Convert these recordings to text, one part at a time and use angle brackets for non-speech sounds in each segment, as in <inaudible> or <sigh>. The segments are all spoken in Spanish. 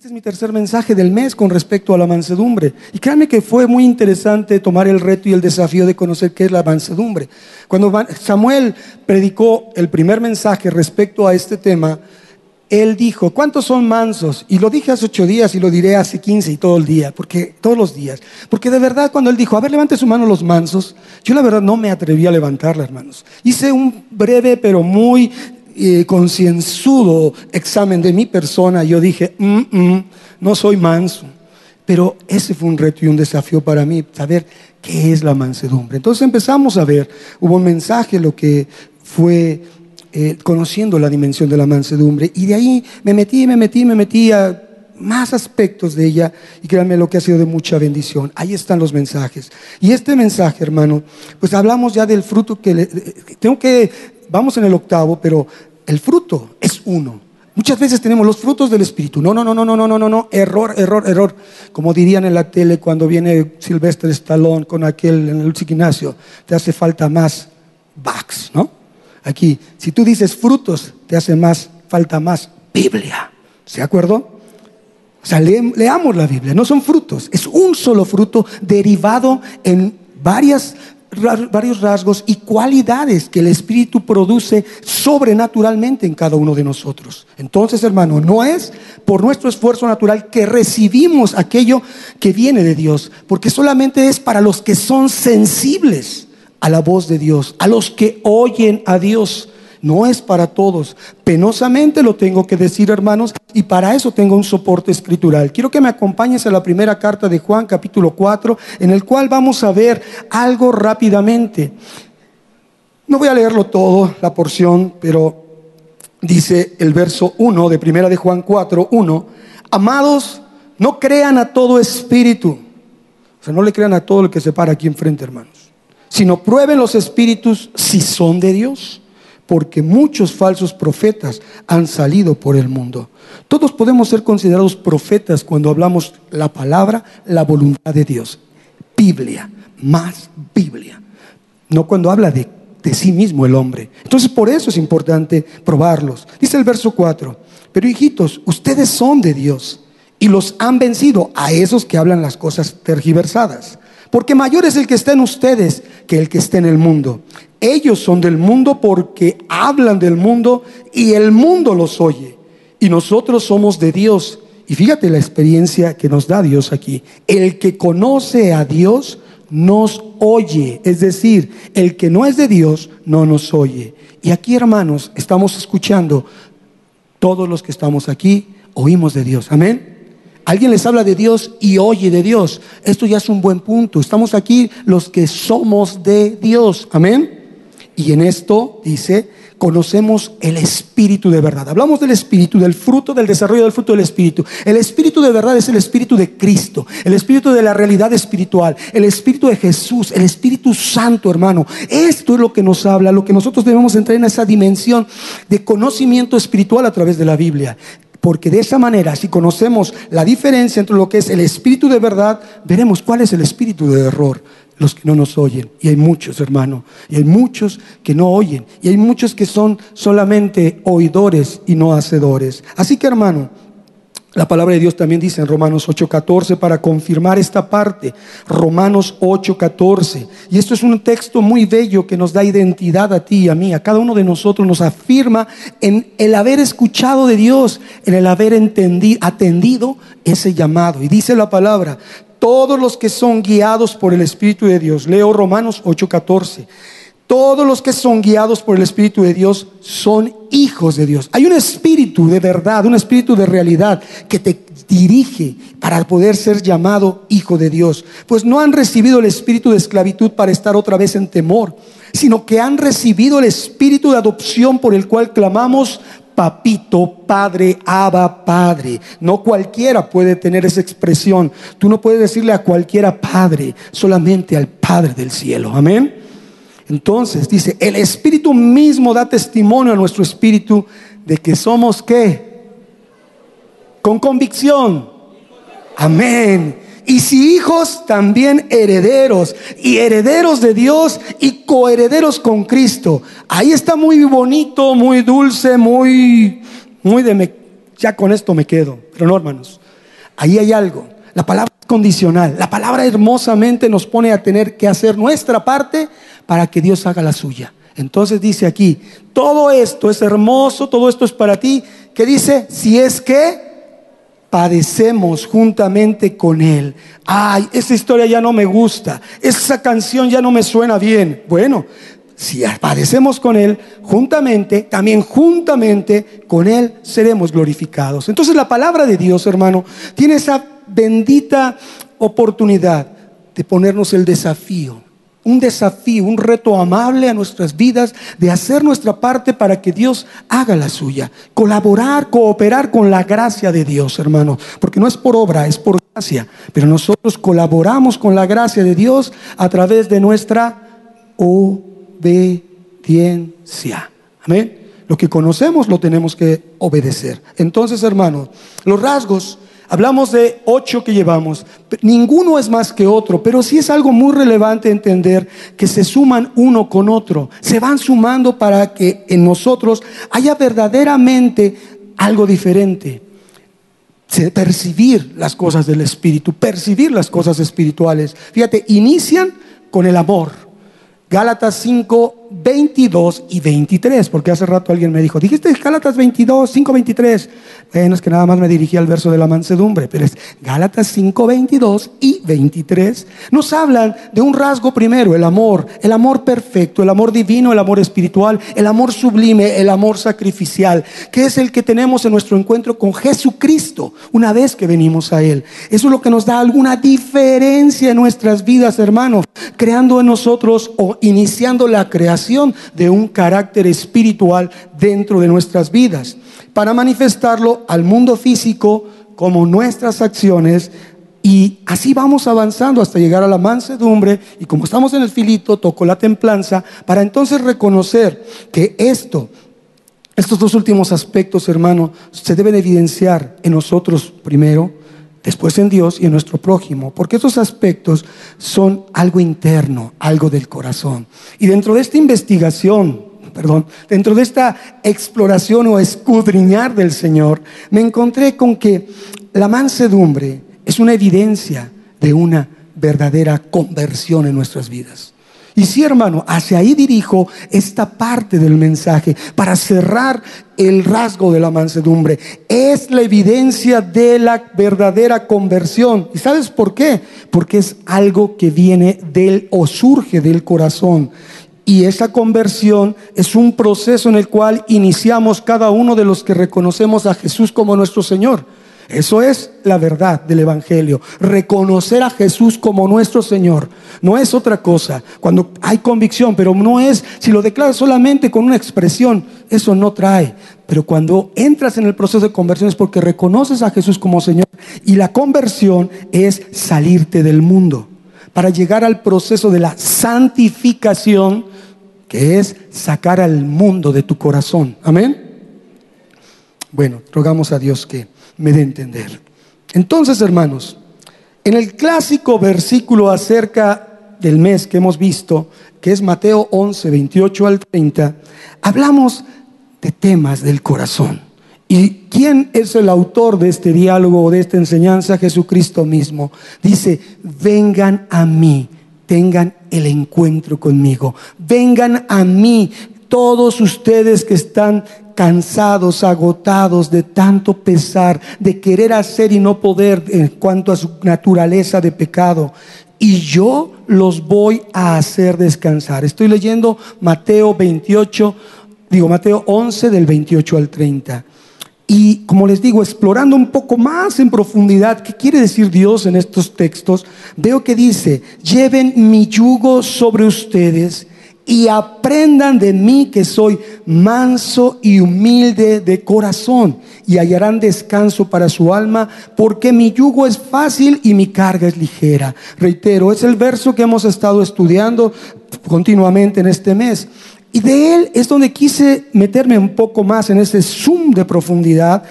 Este es mi tercer mensaje del mes con respecto a la mansedumbre. Y créanme que fue muy interesante tomar el reto y el desafío de conocer qué es la mansedumbre. Cuando Samuel predicó el primer mensaje respecto a este tema, él dijo, ¿cuántos son mansos? Y lo dije hace ocho días y lo diré hace quince y todo el día, porque todos los días. Porque de verdad cuando él dijo, a ver, levante su mano los mansos, yo la verdad no me atreví a levantarla, hermanos. Hice un breve pero muy eh, concienzudo examen de mi persona. Yo dije, mm, mm, no soy manso. Pero ese fue un reto y un desafío para mí, saber qué es la mansedumbre. Entonces empezamos a ver, hubo un mensaje, lo que fue eh, conociendo la dimensión de la mansedumbre. Y de ahí me metí, me metí, me metí a más aspectos de ella y créanme lo que ha sido de mucha bendición. Ahí están los mensajes. Y este mensaje, hermano, pues hablamos ya del fruto que tengo que, vamos en el octavo, pero el fruto es uno. Muchas veces tenemos los frutos del Espíritu. No, no, no, no, no, no, no, no, no. error, error, error. Como dirían en la tele cuando viene Silvestre Stallone con aquel en el gimnasio, te hace falta más backs, ¿no? Aquí, si tú dices frutos, te hace más falta más Biblia. ¿Se acuerdo? O sea, leamos la Biblia, no son frutos, es un solo fruto derivado en varias varios rasgos y cualidades que el Espíritu produce sobrenaturalmente en cada uno de nosotros. Entonces, hermano, no es por nuestro esfuerzo natural que recibimos aquello que viene de Dios, porque solamente es para los que son sensibles a la voz de Dios, a los que oyen a Dios. No es para todos. Penosamente lo tengo que decir, hermanos, y para eso tengo un soporte escritural. Quiero que me acompañes a la primera carta de Juan, capítulo 4, en el cual vamos a ver algo rápidamente. No voy a leerlo todo, la porción, pero dice el verso 1 de primera de Juan 4, 1, amados, no crean a todo espíritu. O sea, no le crean a todo lo que se para aquí enfrente, hermanos sino prueben los espíritus si son de Dios, porque muchos falsos profetas han salido por el mundo. Todos podemos ser considerados profetas cuando hablamos la palabra, la voluntad de Dios. Biblia, más Biblia. No cuando habla de, de sí mismo el hombre. Entonces por eso es importante probarlos. Dice el verso 4, pero hijitos, ustedes son de Dios y los han vencido a esos que hablan las cosas tergiversadas. Porque mayor es el que está en ustedes que el que está en el mundo. Ellos son del mundo porque hablan del mundo y el mundo los oye. Y nosotros somos de Dios. Y fíjate la experiencia que nos da Dios aquí. El que conoce a Dios nos oye. Es decir, el que no es de Dios no nos oye. Y aquí, hermanos, estamos escuchando. Todos los que estamos aquí oímos de Dios. Amén. Alguien les habla de Dios y oye de Dios. Esto ya es un buen punto. Estamos aquí los que somos de Dios. Amén. Y en esto dice, conocemos el espíritu de verdad. Hablamos del espíritu, del fruto, del desarrollo del fruto del espíritu. El espíritu de verdad es el espíritu de Cristo, el espíritu de la realidad espiritual, el espíritu de Jesús, el espíritu santo, hermano. Esto es lo que nos habla, lo que nosotros debemos entrar en esa dimensión de conocimiento espiritual a través de la Biblia. Porque de esa manera, si conocemos la diferencia entre lo que es el espíritu de verdad, veremos cuál es el espíritu de error. Los que no nos oyen. Y hay muchos, hermano. Y hay muchos que no oyen. Y hay muchos que son solamente oidores y no hacedores. Así que, hermano, la palabra de Dios también dice en Romanos 8:14 para confirmar esta parte. Romanos 8:14. Y esto es un texto muy bello que nos da identidad a ti y a mí, a cada uno de nosotros, nos afirma en el haber escuchado de Dios, en el haber entendido, atendido ese llamado. Y dice la palabra, todos los que son guiados por el Espíritu de Dios. Leo Romanos 8:14 todos los que son guiados por el Espíritu de Dios son hijos de Dios. Hay un espíritu de verdad, un espíritu de realidad que te dirige para poder ser llamado hijo de Dios. Pues no han recibido el espíritu de esclavitud para estar otra vez en temor, sino que han recibido el espíritu de adopción por el cual clamamos, papito, padre, aba, padre. No cualquiera puede tener esa expresión. Tú no puedes decirle a cualquiera padre, solamente al Padre del cielo. Amén. Entonces dice, el Espíritu mismo da testimonio a nuestro Espíritu de que somos qué? Con convicción. Amén. Y si hijos, también herederos. Y herederos de Dios y coherederos con Cristo. Ahí está muy bonito, muy dulce, muy, muy de... Me, ya con esto me quedo. Pero no, hermanos. ahí hay algo. La palabra condicional. La palabra hermosamente nos pone a tener que hacer nuestra parte para que Dios haga la suya. Entonces dice aquí, todo esto es hermoso, todo esto es para ti, que dice, si es que padecemos juntamente con Él. Ay, esa historia ya no me gusta, esa canción ya no me suena bien. Bueno, si padecemos con Él juntamente, también juntamente con Él seremos glorificados. Entonces la palabra de Dios, hermano, tiene esa bendita oportunidad de ponernos el desafío un desafío, un reto amable a nuestras vidas de hacer nuestra parte para que Dios haga la suya. Colaborar, cooperar con la gracia de Dios, hermano. Porque no es por obra, es por gracia. Pero nosotros colaboramos con la gracia de Dios a través de nuestra obediencia. Amén. Lo que conocemos lo tenemos que obedecer. Entonces, hermano, los rasgos Hablamos de ocho que llevamos. Ninguno es más que otro, pero sí es algo muy relevante entender que se suman uno con otro. Se van sumando para que en nosotros haya verdaderamente algo diferente. Percibir las cosas del Espíritu, percibir las cosas espirituales. Fíjate, inician con el amor. Gálatas 5, 22 y 23, porque hace rato alguien me dijo, dijiste Gálatas 22, 5, 23. Bueno, es que nada más me dirigí al verso de la mansedumbre, pero es Gálatas 5, 22 y 23. Nos hablan de un rasgo primero, el amor, el amor perfecto, el amor divino, el amor espiritual, el amor sublime, el amor sacrificial, que es el que tenemos en nuestro encuentro con Jesucristo una vez que venimos a Él. Eso es lo que nos da alguna diferencia en nuestras vidas, hermanos, creando en nosotros o iniciando la creación de un carácter espiritual dentro de nuestras vidas, para manifestarlo al mundo físico como nuestras acciones y así vamos avanzando hasta llegar a la mansedumbre y como estamos en el filito, toco la templanza para entonces reconocer que esto, estos dos últimos aspectos, hermano, se deben evidenciar en nosotros primero después en Dios y en nuestro prójimo, porque esos aspectos son algo interno, algo del corazón. Y dentro de esta investigación, perdón, dentro de esta exploración o escudriñar del Señor, me encontré con que la mansedumbre es una evidencia de una verdadera conversión en nuestras vidas. Y sí, hermano, hacia ahí dirijo esta parte del mensaje para cerrar el rasgo de la mansedumbre. Es la evidencia de la verdadera conversión. ¿Y sabes por qué? Porque es algo que viene del o surge del corazón. Y esa conversión es un proceso en el cual iniciamos cada uno de los que reconocemos a Jesús como nuestro Señor. Eso es la verdad del Evangelio. Reconocer a Jesús como nuestro Señor. No es otra cosa. Cuando hay convicción, pero no es, si lo declaras solamente con una expresión, eso no trae. Pero cuando entras en el proceso de conversión es porque reconoces a Jesús como Señor. Y la conversión es salirte del mundo. Para llegar al proceso de la santificación, que es sacar al mundo de tu corazón. Amén. Bueno, rogamos a Dios que me dé entender. Entonces, hermanos, en el clásico versículo acerca del mes que hemos visto, que es Mateo 11, 28 al 30, hablamos de temas del corazón. ¿Y quién es el autor de este diálogo o de esta enseñanza? Jesucristo mismo. Dice, vengan a mí, tengan el encuentro conmigo. Vengan a mí todos ustedes que están cansados, agotados de tanto pesar, de querer hacer y no poder en cuanto a su naturaleza de pecado. Y yo los voy a hacer descansar. Estoy leyendo Mateo 28, digo Mateo 11 del 28 al 30. Y como les digo, explorando un poco más en profundidad qué quiere decir Dios en estos textos, veo que dice, lleven mi yugo sobre ustedes y aprendan de mí que soy manso y humilde de corazón y hallarán descanso para su alma porque mi yugo es fácil y mi carga es ligera. Reitero, es el verso que hemos estado estudiando continuamente en este mes. Y de él es donde quise meterme un poco más en ese zoom de profundidad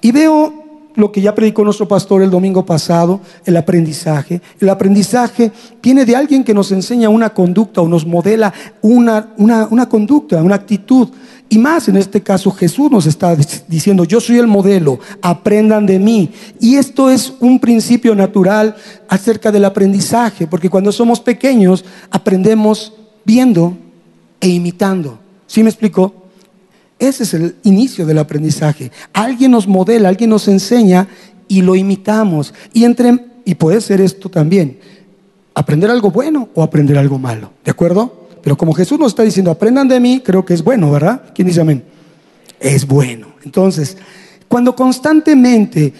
y veo lo que ya predicó nuestro pastor el domingo pasado, el aprendizaje. El aprendizaje viene de alguien que nos enseña una conducta o nos modela una, una, una conducta, una actitud. Y más en este caso Jesús nos está diciendo, yo soy el modelo, aprendan de mí. Y esto es un principio natural acerca del aprendizaje, porque cuando somos pequeños aprendemos viendo e imitando. ¿Sí me explico? Ese es el inicio del aprendizaje. Alguien nos modela, alguien nos enseña y lo imitamos. Y, entre, y puede ser esto también, aprender algo bueno o aprender algo malo. ¿De acuerdo? Pero como Jesús nos está diciendo, aprendan de mí, creo que es bueno, ¿verdad? ¿Quién dice amén? Es bueno. Entonces, cuando constantemente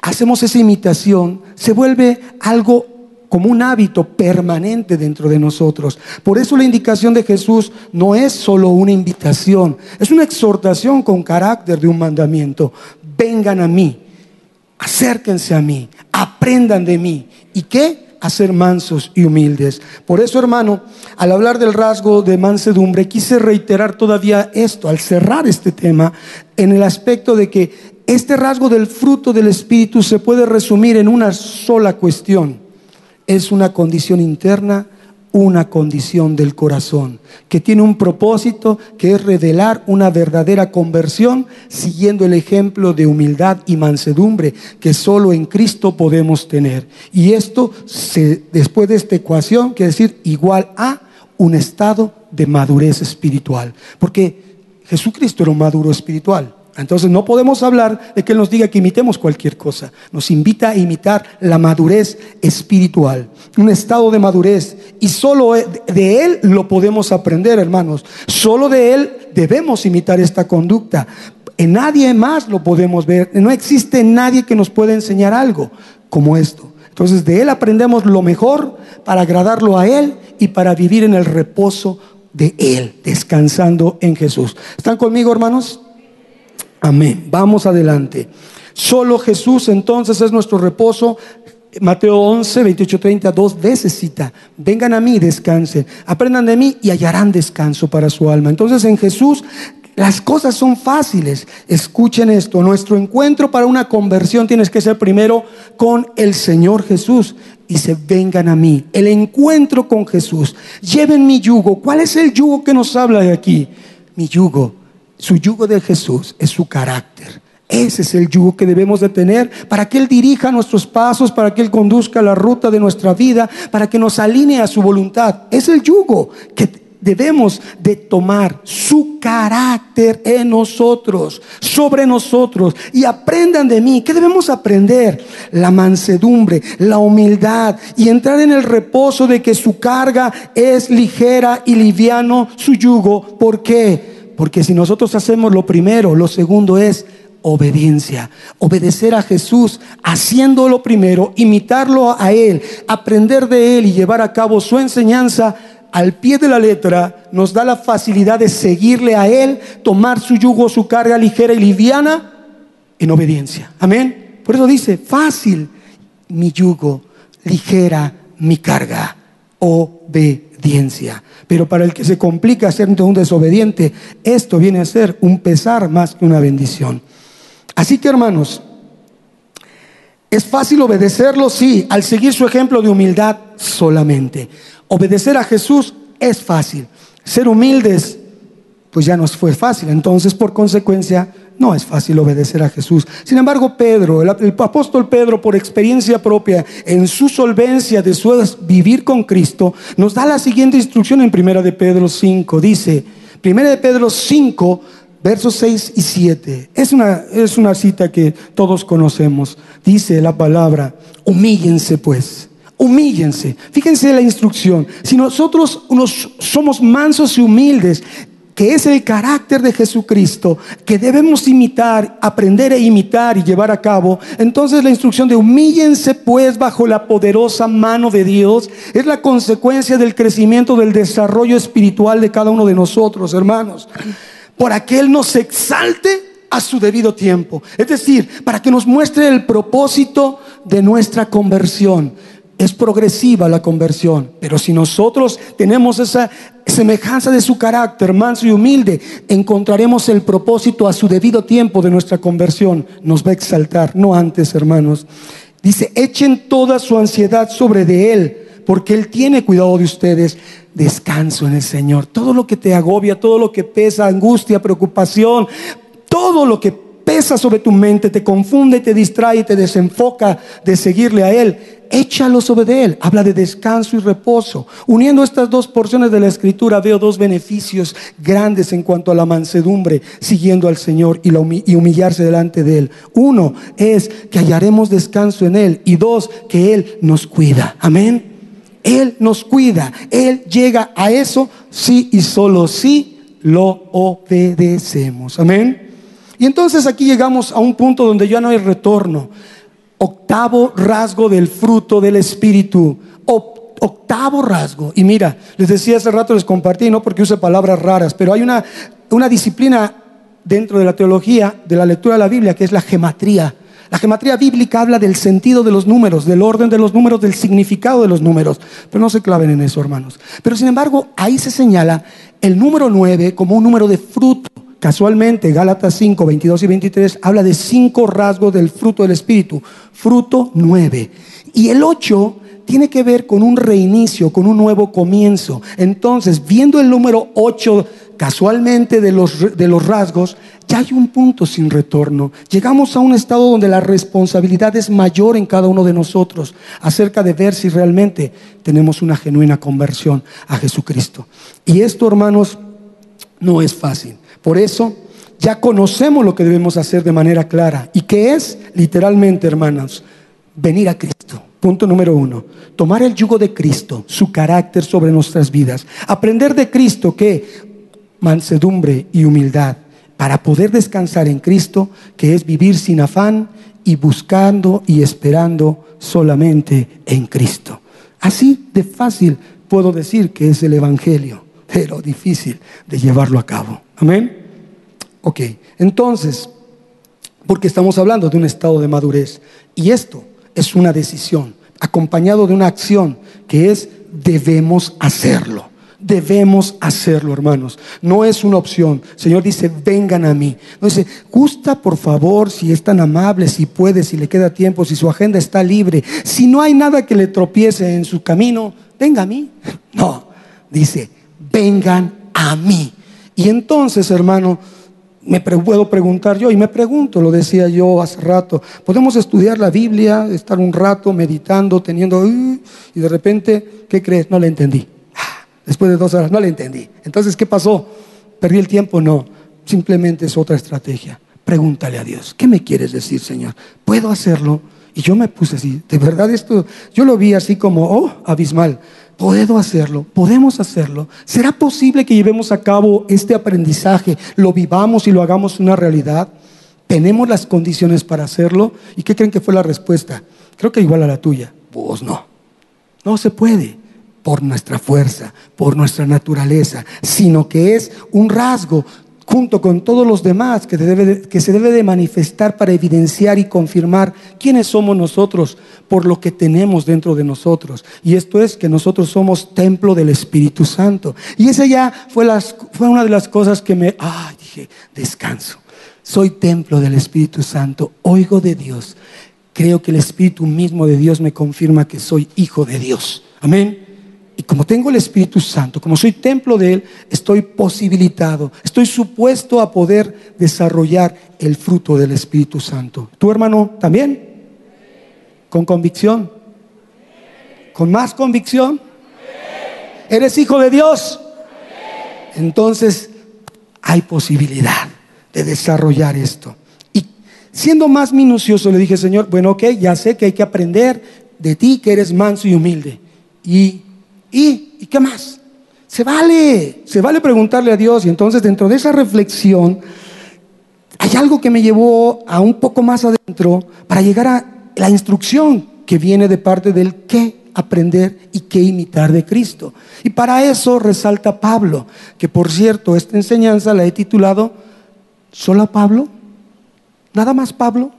hacemos esa imitación, se vuelve algo como un hábito permanente dentro de nosotros. Por eso la indicación de Jesús no es solo una invitación, es una exhortación con carácter de un mandamiento. Vengan a mí, acérquense a mí, aprendan de mí. ¿Y qué? A ser mansos y humildes. Por eso, hermano, al hablar del rasgo de mansedumbre, quise reiterar todavía esto, al cerrar este tema, en el aspecto de que este rasgo del fruto del Espíritu se puede resumir en una sola cuestión es una condición interna, una condición del corazón, que tiene un propósito que es revelar una verdadera conversión siguiendo el ejemplo de humildad y mansedumbre que solo en Cristo podemos tener. Y esto, se, después de esta ecuación, quiere decir igual a un estado de madurez espiritual, porque Jesucristo era un maduro espiritual. Entonces no podemos hablar de que Él nos diga que imitemos cualquier cosa. Nos invita a imitar la madurez espiritual, un estado de madurez. Y solo de Él lo podemos aprender, hermanos. Solo de Él debemos imitar esta conducta. En nadie más lo podemos ver. No existe nadie que nos pueda enseñar algo como esto. Entonces de Él aprendemos lo mejor para agradarlo a Él y para vivir en el reposo de Él, descansando en Jesús. ¿Están conmigo, hermanos? Amén. Vamos adelante. Solo Jesús entonces es nuestro reposo. Mateo 11, 28, 30, dos veces cita, vengan a mí, descansen, aprendan de mí y hallarán descanso para su alma. Entonces en Jesús las cosas son fáciles. Escuchen esto, nuestro encuentro para una conversión tienes que ser primero con el Señor Jesús. Dice, vengan a mí. El encuentro con Jesús. Lleven mi yugo. ¿Cuál es el yugo que nos habla de aquí? Mi yugo su yugo de Jesús es su carácter. Ese es el yugo que debemos de tener para que Él dirija nuestros pasos, para que Él conduzca la ruta de nuestra vida, para que nos alinee a su voluntad. Es el yugo que debemos de tomar su carácter en nosotros, sobre nosotros, y aprendan de mí. ¿Qué debemos aprender? La mansedumbre, la humildad y entrar en el reposo de que su carga es ligera y liviano su yugo. ¿Por qué? Porque si nosotros hacemos lo primero, lo segundo es obediencia. Obedecer a Jesús, haciéndolo primero, imitarlo a Él, aprender de Él y llevar a cabo su enseñanza al pie de la letra, nos da la facilidad de seguirle a Él, tomar su yugo, su carga ligera y liviana en obediencia. Amén. Por eso dice, fácil mi yugo, ligera mi carga. Obediencia. Pero para el que se complica siendo un desobediente, esto viene a ser un pesar más que una bendición. Así que hermanos, es fácil obedecerlo, sí, al seguir su ejemplo de humildad solamente. Obedecer a Jesús es fácil. Ser humildes, pues ya nos fue fácil. Entonces, por consecuencia, no es fácil obedecer a Jesús. Sin embargo, Pedro, el, apóstol Pedro, por experiencia propia, en su solvencia de su vivir con Cristo, nos da la siguiente instrucción en Primera de Pedro 5. Dice, Primera de Pedro 5, versos 6 y 7. Es una, es una cita que todos conocemos. Dice la palabra, humíllense pues. Humíllense. Fíjense la instrucción. Si nosotros somos mansos y humildes, que es el carácter de Jesucristo, que debemos imitar, aprender a imitar y llevar a cabo, entonces la instrucción de humíllense pues bajo la poderosa mano de Dios es la consecuencia del crecimiento, del desarrollo espiritual de cada uno de nosotros, hermanos. Por aquel nos exalte a su debido tiempo. Es decir, para que nos muestre el propósito de nuestra conversión. Es progresiva la conversión, pero si nosotros tenemos esa semejanza de su carácter manso y humilde, encontraremos el propósito a su debido tiempo de nuestra conversión. Nos va a exaltar, no antes, hermanos. Dice, echen toda su ansiedad sobre de Él, porque Él tiene cuidado de ustedes. Descanso en el Señor. Todo lo que te agobia, todo lo que pesa, angustia, preocupación, todo lo que pesa sobre tu mente, te confunde, te distrae, te desenfoca de seguirle a Él échalo sobre Él. Habla de descanso y reposo. Uniendo estas dos porciones de la escritura veo dos beneficios grandes en cuanto a la mansedumbre, siguiendo al Señor y, humillarse delante de Él. Uno es que hallaremos descanso en Él y dos, que Él nos cuida. Amén. Él nos cuida. Él llega a eso sí y solo sí lo obedecemos. Amén. Y entonces aquí llegamos a un punto donde ya no hay retorno. Octavo rasgo del fruto del Espíritu. octavo rasgo. Y mira, les decía hace rato, les compartí, no porque use palabras raras, pero hay una, una disciplina dentro de la teología, de la lectura de la Biblia, que es la gematría. La gematría bíblica habla del sentido de los números, del orden de los números, del significado de los números. Pero no se claven en eso, hermanos. Pero sin embargo, ahí se señala el número 9 como un número de fruto. Casualmente, Gálatas 5, 22 y 23 habla de cinco rasgos del fruto del Espíritu. Fruto 9. Y el 8 tiene que ver con un reinicio, con un nuevo comienzo. Entonces, viendo el número 8 casualmente de los, de los rasgos, ya hay un punto sin retorno. Llegamos a un estado donde la responsabilidad es mayor en cada uno de nosotros acerca de ver si realmente tenemos una genuina conversión a Jesucristo. Y esto, hermanos, no es fácil. Por eso ya conocemos lo que debemos hacer de manera clara. ¿Y qué es? Literalmente, hermanos, venir a Cristo. Punto número uno, tomar el yugo de Cristo, su carácter sobre nuestras vidas. Aprender de Cristo que mansedumbre y humildad para poder descansar en Cristo, que es vivir sin afán y buscando y esperando solamente en Cristo. Así de fácil puedo decir que es el Evangelio, pero difícil de llevarlo a cabo. Amén. Ok, entonces, porque estamos hablando de un estado de madurez. Y esto es una decisión, acompañado de una acción, que es debemos hacerlo. Debemos hacerlo, hermanos. No es una opción. El Señor dice, vengan a mí. No dice, gusta por favor, si es tan amable, si puede, si le queda tiempo, si su agenda está libre. Si no hay nada que le tropiece en su camino, venga a mí. <laughs> No, dice, vengan a mí. Y entonces, hermano, me puedo preguntar yo, y me pregunto, lo decía yo hace rato, podemos estudiar la Biblia, estar un rato meditando, teniendo, y de repente, ¿qué crees? No le entendí. Ah, después de dos horas, no le entendí. Entonces, ¿qué pasó? ¿Perdí el tiempo? No, simplemente es otra estrategia. Pregúntale a Dios, ¿qué me quieres decir, Señor? ¿Puedo hacerlo? Y yo me puse así, de verdad esto, yo lo vi así como, oh, abismal. Puedo hacerlo, podemos hacerlo. ¿Será posible que llevemos a cabo este aprendizaje, lo vivamos y lo hagamos una realidad? ¿Tenemos las condiciones para hacerlo? ¿Y qué creen que fue la respuesta? Creo que igual a la tuya. Pues no. No se puede por nuestra fuerza, por nuestra naturaleza, sino que es un rasgo junto con todos los demás que, que, se debe de manifestar para evidenciar y confirmar quiénes somos nosotros por lo que tenemos dentro de nosotros. Y esto es que nosotros somos templo del Espíritu Santo. Y esa ya fue, las, fue una de las cosas que me, ah, dije, descanso. Soy templo del Espíritu Santo, oigo de Dios. Creo que el Espíritu mismo de Dios me confirma que soy hijo de Dios. Amén. Y como tengo el Espíritu Santo, como soy templo de Él, estoy posibilitado, estoy supuesto a poder desarrollar el fruto del Espíritu Santo. ¿Tu hermano también? ¿Con convicción? ¿Con más convicción? ¿Eres hijo de Dios? Entonces hay posibilidad de desarrollar esto. Y siendo más minucioso, le dije, Señor, bueno, ok, ya sé que hay que aprender de ti, que eres manso y humilde. Y ¿Y? ¿Y qué más? Se vale, se vale preguntarle a Dios. Y entonces dentro de esa reflexión hay algo que me llevó a un poco más adentro para llegar a la instrucción que viene de parte del qué aprender y qué imitar de Cristo. Y para eso resalta Pablo, que por cierto, esta enseñanza la he titulado ¿Solo Pablo? ¿Nada más Pablo?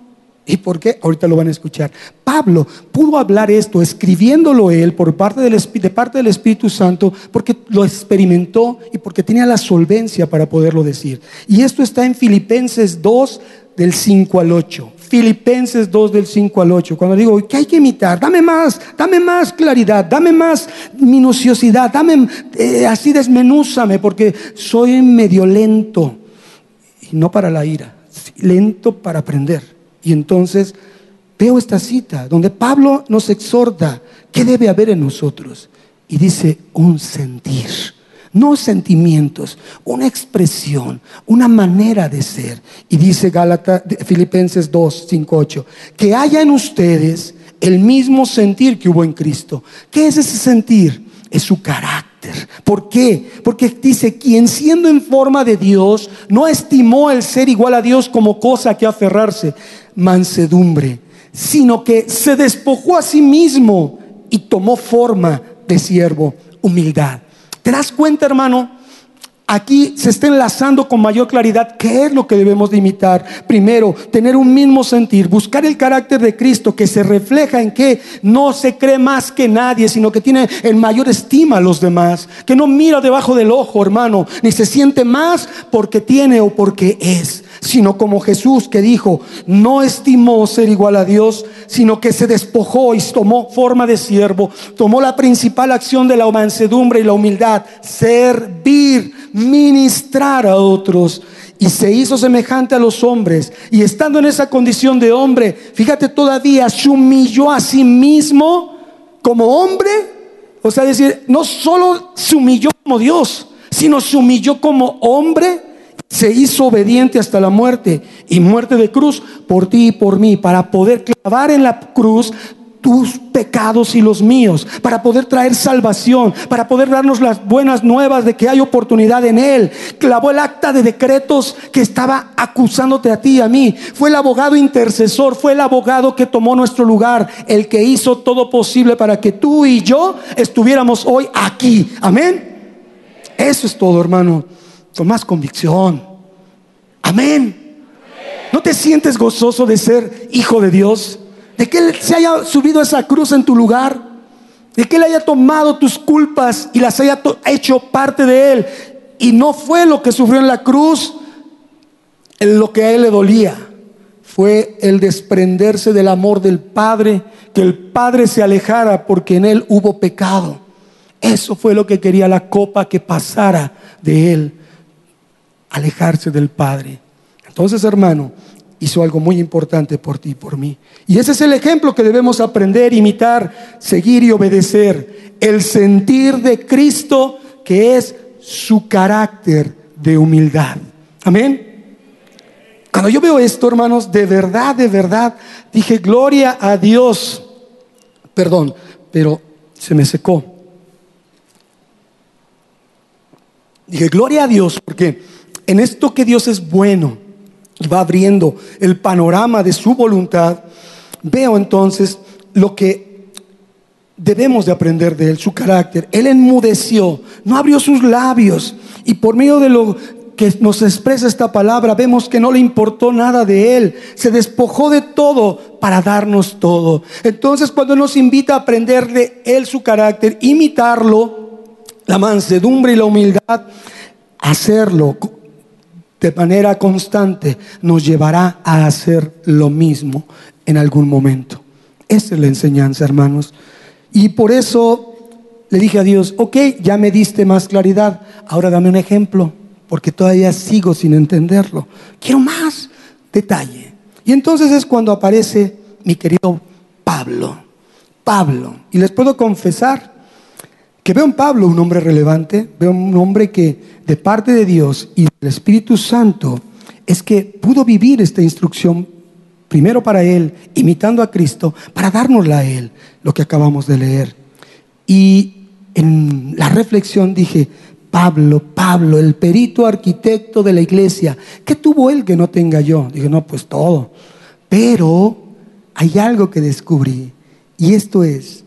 ¿Y por qué? Ahorita lo van a escuchar. Pablo pudo hablar esto escribiéndolo él por parte del, de parte del Espíritu Santo porque lo experimentó y porque tenía la solvencia para poderlo decir. Y esto está en Filipenses 2 del 5 al 8. Filipenses 2 del 5 al 8. Cuando digo que hay que imitar, dame más, dame más claridad, dame más minuciosidad, dame eh, así desmenúzame porque soy medio lento y no para la ira, lento para aprender. Y entonces veo esta cita donde Pablo nos exhorta, ¿qué debe haber en nosotros? Y dice, un sentir, no sentimientos, una expresión, una manera de ser. Y dice Gálatas, Filipenses 2, 5, 8, que haya en ustedes el mismo sentir que hubo en Cristo. ¿Qué es ese sentir? Es su carácter. ¿Por qué? Porque dice, quien siendo en forma de Dios, no estimó el ser igual a Dios como cosa que aferrarse, mansedumbre, sino que se despojó a sí mismo y tomó forma de siervo, humildad. ¿Te das cuenta, hermano? Aquí se está enlazando con mayor claridad qué es lo que debemos de imitar. Primero, tener un mismo sentir, buscar el carácter de Cristo que se refleja en que no se cree más que nadie, sino que tiene en mayor estima a los demás, que no mira debajo del ojo, hermano, ni se siente más porque tiene o porque es, sino como Jesús que dijo, no estimó ser igual a Dios, sino que se despojó y tomó forma de siervo, tomó la principal acción de la mansedumbre y la humildad, servir ministrar a otros y se hizo semejante a los hombres. Y estando en esa condición de hombre, fíjate todavía, se humilló a sí mismo como hombre. O sea, decir, no solo se humilló como Dios, sino se humilló como hombre. Se hizo obediente hasta la muerte y muerte de cruz por ti y por mí, para poder clavar en la cruz tus pecados y los míos, para poder traer salvación, para poder darnos las buenas nuevas de que hay oportunidad en Él. Clavó el acta de decretos que estaba acusándote a ti y a mí. Fue el abogado intercesor, fue el abogado que tomó nuestro lugar, el que hizo todo posible para que tú y yo estuviéramos hoy aquí. Amén. Eso es todo, hermano. Con más convicción. Amén. ¿No te sientes gozoso de ser hijo de Dios? de que Él se haya subido esa cruz en tu lugar, de que Él haya tomado tus culpas y las haya hecho parte de Él. Y no fue lo que sufrió en la cruz lo que a Él le dolía, fue el desprenderse del amor del Padre, que el Padre se alejara porque en Él hubo pecado. Eso fue lo que quería la copa que pasara de Él, alejarse del Padre. Entonces, hermano, hizo algo muy importante por ti y por mí. Y ese es el ejemplo que debemos aprender, imitar, seguir y obedecer. El sentir de Cristo que es su carácter de humildad. Amén. Cuando yo veo esto, hermanos, de verdad, de verdad, dije, gloria a Dios. Perdón, pero se me secó. Dije, gloria a Dios, porque en esto que Dios es bueno, y va abriendo el panorama de su voluntad, veo entonces lo que debemos de aprender de él, su carácter. Él enmudeció, no abrió sus labios y por medio de lo que nos expresa esta palabra, vemos que no le importó nada de él, se despojó de todo para darnos todo. Entonces cuando nos invita a aprender de él su carácter, imitarlo, la mansedumbre y la humildad, hacerlo de manera constante nos llevará a hacer lo mismo en algún momento. Esa es la enseñanza, hermanos. Y por eso le dije a Dios, ok, ya me diste más claridad, ahora dame un ejemplo, porque todavía sigo sin entenderlo. Quiero más detalle. Y entonces es cuando aparece mi querido Pablo. Pablo. Y les puedo confesar que veo en Pablo un hombre relevante, veo un hombre que de parte de Dios y del Espíritu Santo es que pudo vivir esta instrucción primero para él, imitando a Cristo, para dárnosla a él, lo que acabamos de leer. Y en la reflexión dije, Pablo, Pablo, el perito arquitecto de la iglesia, ¿qué tuvo él que no tenga yo? Dije, no, pues todo. Pero hay algo que descubrí, y esto es,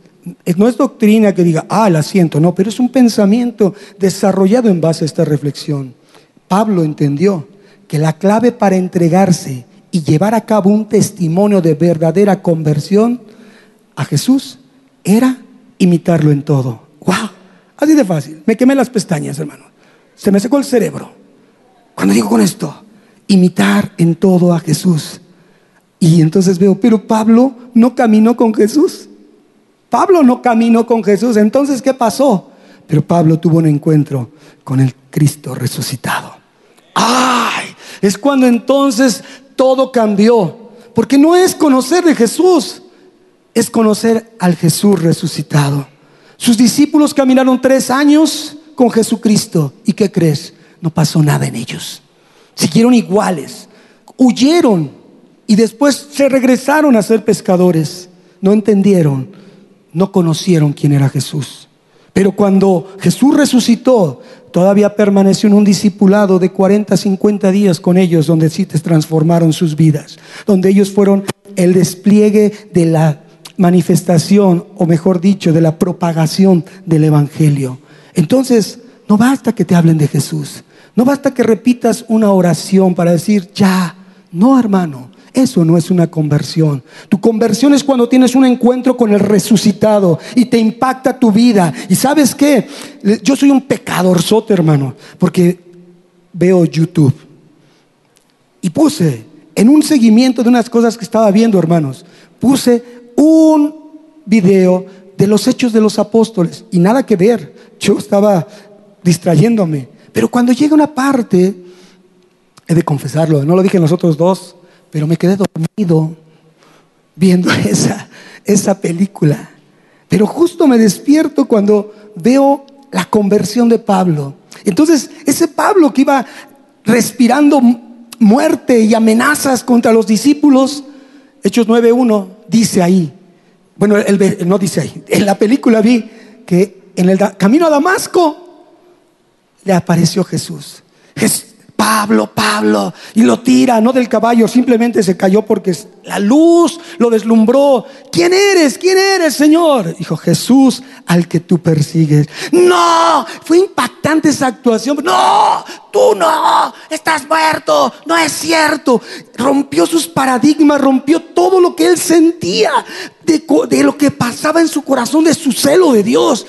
no es doctrina que diga, ah, la siento, no, pero es un pensamiento desarrollado en base a esta reflexión. Pablo entendió que la clave para entregarse y llevar a cabo un testimonio de verdadera conversión a Jesús era imitarlo en todo. ¡Wow! Así de fácil. Me quemé las pestañas, hermano. Se me secó el cerebro. Cuando digo con esto, imitar en todo a Jesús. Y entonces veo, pero Pablo no caminó con Jesús. Pablo no caminó con Jesús. Entonces, ¿qué pasó? Pero Pablo tuvo un encuentro con el Cristo resucitado. ¡Ay! Es cuando entonces todo cambió. Porque no es conocer de Jesús, es conocer al Jesús resucitado. Sus discípulos caminaron tres años con Jesucristo. ¿Y qué crees? No pasó nada en ellos. Siguieron iguales. Huyeron y después se regresaron a ser pescadores. No entendieron, no conocieron quién era Jesús. Pero cuando Jesús resucitó, todavía permaneció en un discipulado de 40, 50 días con ellos, donde sí te transformaron sus vidas, donde ellos fueron el despliegue de la manifestación, o mejor dicho, de la propagación del Evangelio. Entonces, no basta que te hablen de Jesús, no basta que repitas una oración para decir, ya, no hermano, eso no es una conversión. Tu conversión es cuando tienes un encuentro con el resucitado y te impacta tu vida. Y sabes qué? Yo soy un pecador sote, hermano, porque veo YouTube. Y puse en un seguimiento de unas cosas que estaba viendo, hermanos, puse un video de los hechos de los apóstoles y nada que ver. Yo estaba distrayéndome. Pero cuando llega una parte, he de confesarlo, no lo dije en los otros dos, pero me quedé dormido viendo <laughs> esa, esa película. Pero justo me despierto cuando veo la conversión de Pablo. Entonces, ese Pablo que iba respirando muerte y amenazas contra los discípulos, Hechos 9.1 dice ahí, bueno, él, no dice ahí, en la película vi que en el camino a Damasco le apareció Jesús. Jesús Pablo, Pablo, y lo tira, no del caballo, simplemente se cayó porque la luz lo deslumbró. ¿Quién eres? ¿Quién eres, Señor? Dijo Jesús al que tú persigues. No, fue impactante esa actuación. No, tú no, estás muerto, no es cierto. Rompió sus paradigmas, rompió todo lo que él sentía de, de lo que pasaba en su corazón, de su celo de Dios.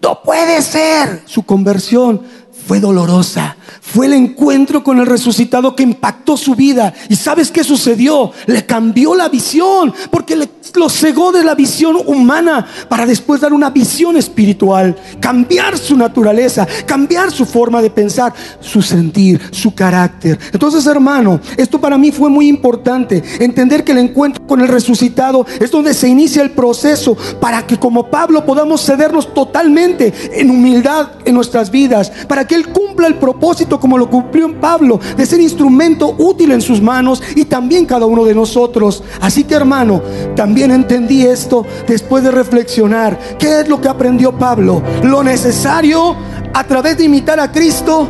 No puede ser. Su conversión fue dolorosa fue el encuentro con el resucitado que impactó su vida. ¿Y sabes qué sucedió? Le cambió la visión, porque le, lo cegó de la visión humana para después dar una visión espiritual, cambiar su naturaleza, cambiar su forma de pensar, su sentir, su carácter. Entonces, hermano, esto para mí fue muy importante, entender que el encuentro con el resucitado es donde se inicia el proceso para que como Pablo podamos cedernos totalmente en humildad en nuestras vidas, para que Él cumpla el propósito como lo cumplió Pablo, de ser instrumento útil en sus manos y también cada uno de nosotros. Así que hermano, también entendí esto después de reflexionar. ¿Qué es lo que aprendió Pablo? Lo necesario a través de imitar a Cristo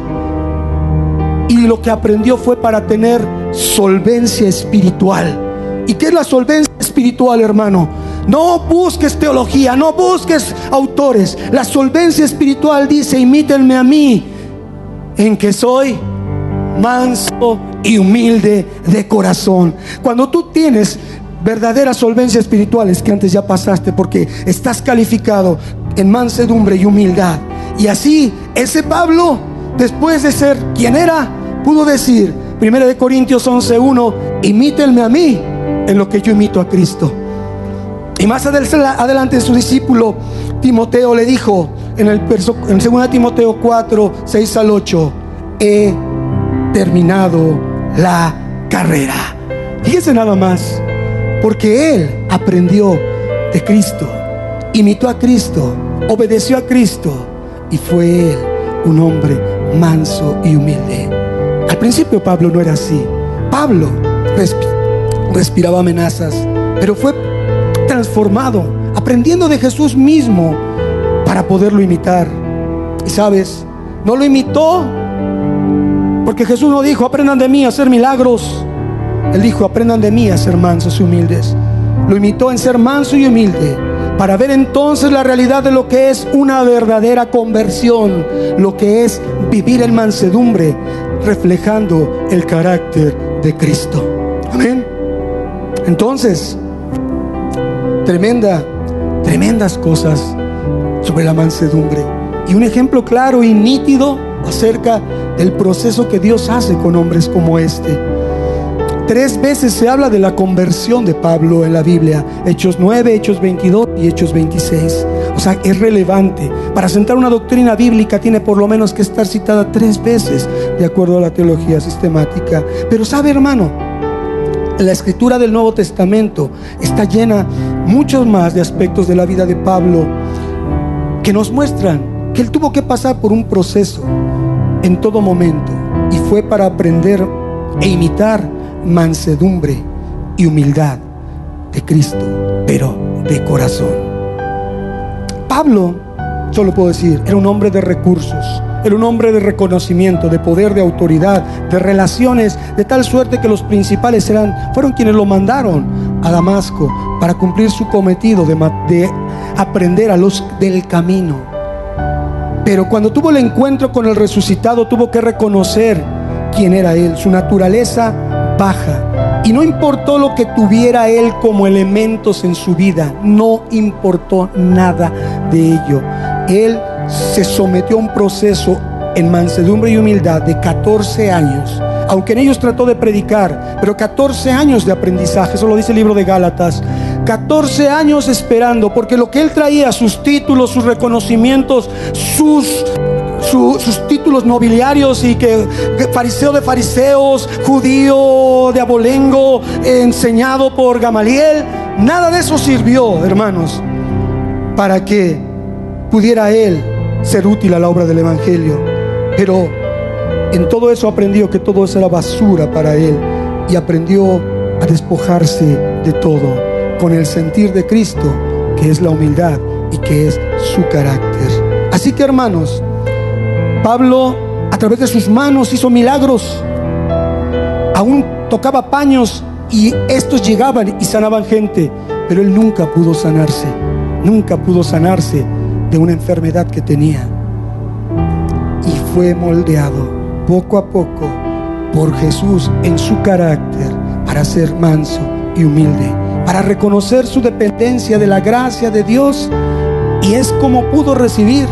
y lo que aprendió fue para tener solvencia espiritual. ¿Y qué es la solvencia espiritual, hermano? No busques teología, no busques autores. La solvencia espiritual dice, imítenme a mí en que soy manso y humilde de corazón. Cuando tú tienes verdaderas solvencia espirituales que antes ya pasaste porque estás calificado en mansedumbre y humildad. Y así ese Pablo, después de ser quien era, pudo decir, 1 de Corintios 11:1, imítenme a mí en lo que yo imito a Cristo. Y más adelante su discípulo Timoteo le dijo en el en 2 Timoteo 4, 6 al 8, he terminado la carrera. Fíjese nada más, porque él aprendió de Cristo, imitó a Cristo, obedeció a Cristo y fue él un hombre manso y humilde. Al principio Pablo no era así. Pablo respiraba amenazas, pero fue transformado, aprendiendo de Jesús mismo para poderlo imitar. Y sabes, no lo imitó porque Jesús no dijo, aprendan de mí a hacer milagros. Él dijo, aprendan de mí a ser mansos y humildes. Lo imitó en ser manso y humilde para ver entonces la realidad de lo que es una verdadera conversión, lo que es vivir en mansedumbre, reflejando el carácter de Cristo. Amén. Entonces, tremenda, tremendas cosas sobre la mansedumbre. Y un ejemplo claro y nítido acerca del proceso que Dios hace con hombres como este. Tres veces se habla de la conversión de Pablo en la Biblia, Hechos 9, Hechos 22 y Hechos 26. O sea, es relevante. Para sentar una doctrina bíblica tiene por lo menos que estar citada tres veces de acuerdo a la teología sistemática. Pero sabe hermano, la escritura del Nuevo Testamento está llena muchos más de aspectos de la vida de Pablo que nos muestran que él tuvo que pasar por un proceso en todo momento y fue para aprender e imitar mansedumbre y humildad de Cristo, pero de corazón. Pablo, solo puedo decir, era un hombre de recursos, era un hombre de reconocimiento, de poder, de autoridad, de relaciones, de tal suerte que los principales eran, fueron quienes lo mandaron a Damasco para cumplir su cometido de, de aprender a los del camino. Pero cuando tuvo el encuentro con el resucitado, tuvo que reconocer quién era él, su naturaleza baja. Y no importó lo que tuviera él como elementos en su vida, no importó nada de ello. Él se sometió a un proceso en mansedumbre y humildad de 14 años aunque en ellos trató de predicar, pero 14 años de aprendizaje, eso lo dice el libro de Gálatas, 14 años esperando, porque lo que él traía, sus títulos, sus reconocimientos, sus sus títulos nobiliarios y que, fariseo de fariseos, judío de abolengo, enseñado por Gamaliel, nada de eso sirvió, hermanos, para que pudiera él ser útil a la obra del Evangelio. Pero en todo eso aprendió que todo eso era basura para él y aprendió a despojarse de todo con el sentir de Cristo, que es la humildad y que es su carácter. Así que hermanos, Pablo a través de sus manos hizo milagros, aún tocaba paños y estos llegaban y sanaban gente, pero él nunca pudo sanarse, nunca pudo sanarse de una enfermedad que tenía. Y fue moldeado poco a poco por Jesús en su carácter para ser manso y humilde, para reconocer su dependencia de la gracia de Dios y es como pudo recibir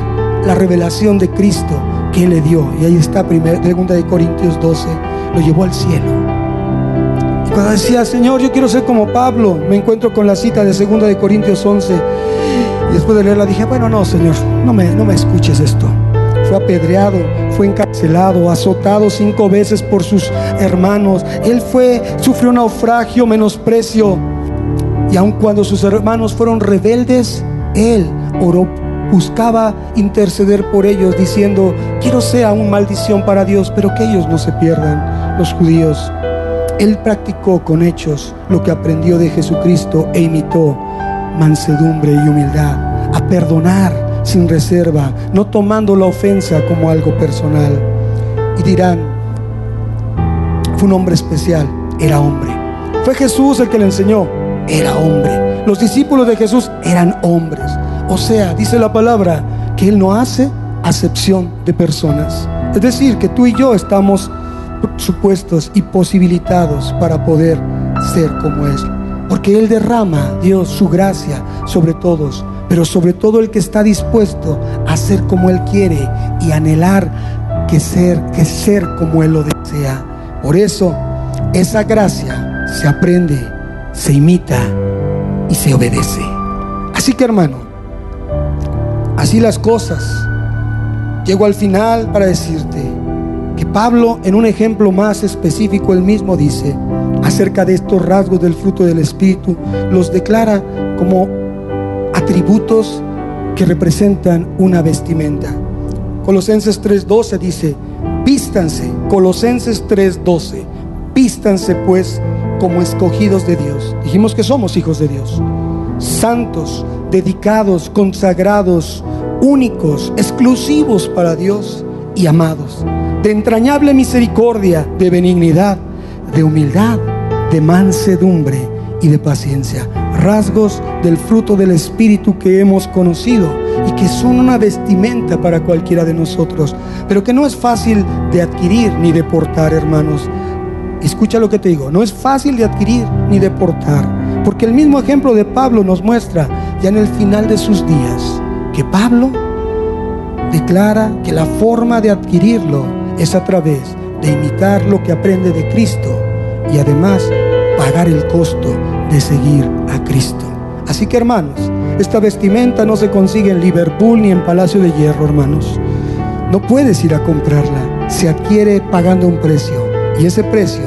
la revelación de Cristo que le dio. Y ahí está, segunda de Corintios 12, lo llevó al cielo. Y cuando decía, Señor, yo quiero ser como Pablo, me encuentro con la cita de segunda de Corintios 11. Y después de leerla dije, bueno, no, Señor, no me, no me escuches esto fue apedreado, fue encarcelado, azotado cinco veces por sus hermanos. Él fue, sufrió naufragio, menosprecio. Y aun cuando sus hermanos fueron rebeldes, él oró, buscaba interceder por ellos, diciendo, quiero sea una maldición para Dios, pero que ellos no se pierdan, los judíos. Él practicó con hechos lo que aprendió de Jesucristo e imitó mansedumbre y humildad, a perdonar sin reserva, no tomando la ofensa como algo personal. Y dirán, fue un hombre especial, era hombre. Fue Jesús el que le enseñó, era hombre. Los discípulos de Jesús eran hombres. O sea, dice la palabra que Él no hace acepción de personas. Es decir, que tú y yo estamos supuestos y posibilitados para poder ser como Él. Porque Él derrama, Dios, su gracia sobre todos pero sobre todo el que está dispuesto a ser como Él quiere y anhelar que ser, que ser como Él lo desea. Por eso, esa gracia se aprende, se imita y se obedece. Así que hermano, así las cosas. Llego al final para decirte que Pablo, en un ejemplo más específico, él mismo dice acerca de estos rasgos del fruto del Espíritu, los declara como atributos que representan una vestimenta. Colosenses 3:12 dice, vístanse, Colosenses 3:12, vístanse pues como escogidos de Dios. Dijimos que somos hijos de Dios, santos, dedicados, consagrados, únicos, exclusivos para Dios y amados, de entrañable misericordia, de benignidad, de humildad, de mansedumbre y de paciencia rasgos del fruto del Espíritu que hemos conocido y que son una vestimenta para cualquiera de nosotros, pero que no es fácil de adquirir ni de portar, hermanos. escucha lo que te digo, no es fácil de adquirir ni de portar, porque el mismo ejemplo de Pablo nos muestra ya en el final de sus días que Pablo declara que la forma de adquirirlo es a través de imitar lo que aprende de Cristo y además pagar el costo de seguir a Cristo. Así que hermanos, esta vestimenta no se consigue en Liverpool ni en Palacio de Hierro, hermanos. No puedes ir a comprarla, se adquiere pagando un precio. Y ese precio,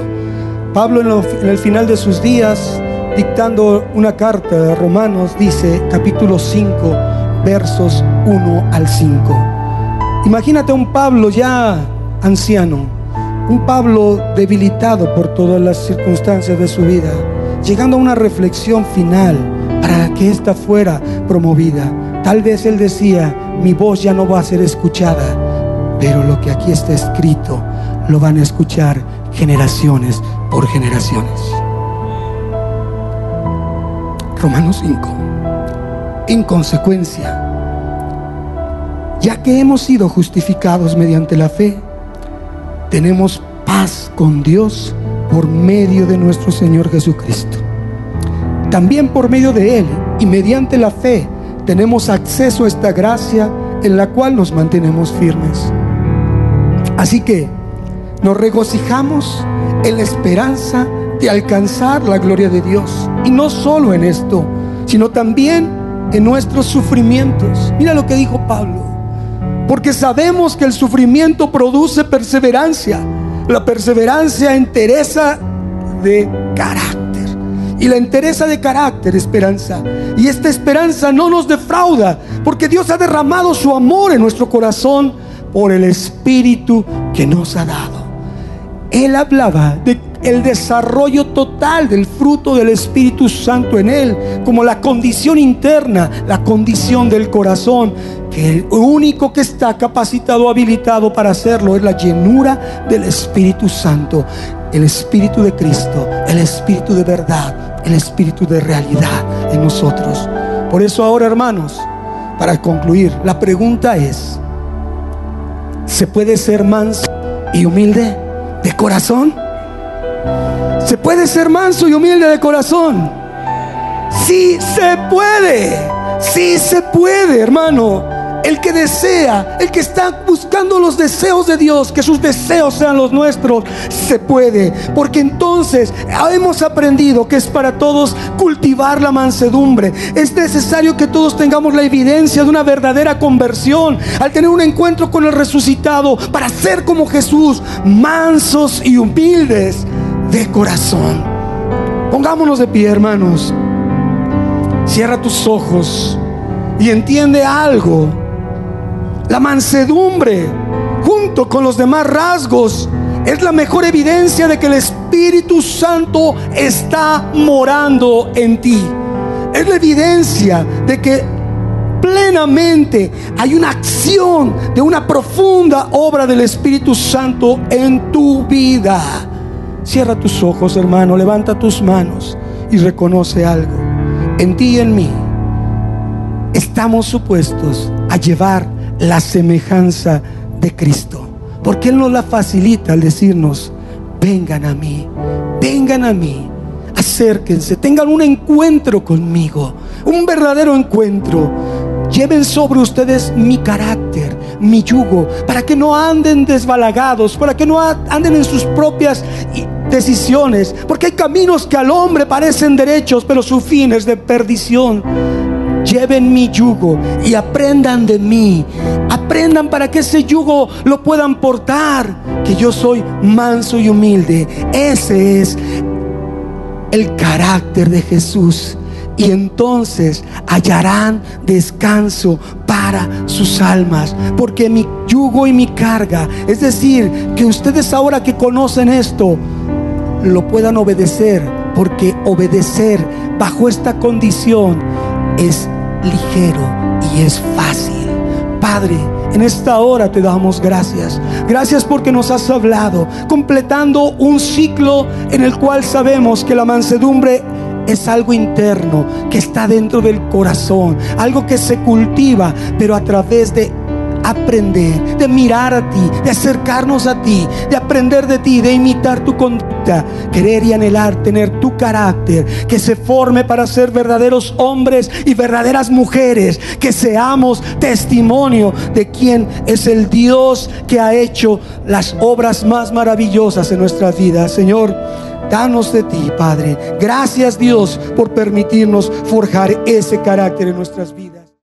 Pablo en, el final de sus días, dictando una carta a Romanos, dice capítulo 5, versos 1 al 5. Imagínate un Pablo ya anciano, un Pablo debilitado por todas las circunstancias de su vida, llegando a una reflexión final para que ésta fuera promovida. Tal vez él decía, mi voz ya no va a ser escuchada, pero lo que aquí está escrito lo van a escuchar generaciones por generaciones. Romanos 5. En consecuencia, ya que hemos sido justificados mediante la fe, tenemos paz con Dios por medio de nuestro Señor Jesucristo. También por medio de Él y mediante la fe tenemos acceso a esta gracia en la cual nos mantenemos firmes. Así que nos regocijamos en la esperanza de alcanzar la gloria de Dios. Y no solo en esto, sino también en nuestros sufrimientos. Mira lo que dijo Pablo. Porque sabemos que el sufrimiento produce perseverancia. La perseverancia entereza de carácter. Y la entereza de carácter, esperanza. Y esta esperanza no nos defrauda, porque Dios ha derramado su amor en nuestro corazón por el Espíritu que nos ha dado. Él hablaba de el desarrollo total del fruto del Espíritu Santo en él, como la condición interna, la condición del corazón, que el único que está capacitado, habilitado para hacerlo es la llenura del Espíritu Santo, el Espíritu de Cristo, el Espíritu de verdad, el Espíritu de realidad en nosotros. Por eso ahora, hermanos, para concluir, la pregunta es, ¿se puede ser manso y humilde de corazón? Se puede ser manso y humilde de corazón. Sí se puede. Sí se puede, hermano. El que desea, el que está buscando los deseos de Dios, que sus deseos sean los nuestros, se puede. Porque entonces hemos aprendido que es para todos cultivar la mansedumbre. Es necesario que todos tengamos la evidencia de una verdadera conversión al tener un encuentro con el resucitado para ser como Jesús, mansos y humildes de corazón. Pongámonos de pie, hermanos. Cierra tus ojos y entiende algo. La mansedumbre, junto con los demás rasgos, es la mejor evidencia de que el Espíritu Santo está morando en ti. Es la evidencia de que plenamente hay una acción de una profunda obra del Espíritu Santo en tu vida. Cierra tus ojos, hermano, levanta tus manos y reconoce algo. En ti y en mí estamos supuestos a llevar la semejanza de Cristo. Porque Él nos la facilita al decirnos, vengan a mí, vengan a mí, acérquense, tengan un encuentro conmigo, un verdadero encuentro. Lleven sobre ustedes mi carácter, mi yugo, para que no anden desbalagados, para que no anden en sus propias decisiones, porque hay caminos que al hombre parecen derechos, pero su fin es de perdición. Lleven mi yugo y aprendan de mí. Aprendan para que ese yugo lo puedan portar, que yo soy manso y humilde. Ese es el carácter de Jesús y entonces hallarán descanso para sus almas, porque mi yugo y mi carga, es decir, que ustedes ahora que conocen esto, lo puedan obedecer, porque obedecer bajo esta condición es ligero y es fácil. Padre, en esta hora te damos gracias. Gracias porque nos has hablado, completando un ciclo en el cual sabemos que la mansedumbre es algo interno que está dentro del corazón, algo que se cultiva, pero a través de aprender, de mirar a ti, de acercarnos a ti, de aprender de ti, de imitar tu conducta querer y anhelar tener tu carácter, que se forme para ser verdaderos hombres y verdaderas mujeres, que seamos testimonio de quién es el Dios que ha hecho las obras más maravillosas en nuestras vidas. Señor, danos de ti, Padre. Gracias Dios por permitirnos forjar ese carácter en nuestras vidas.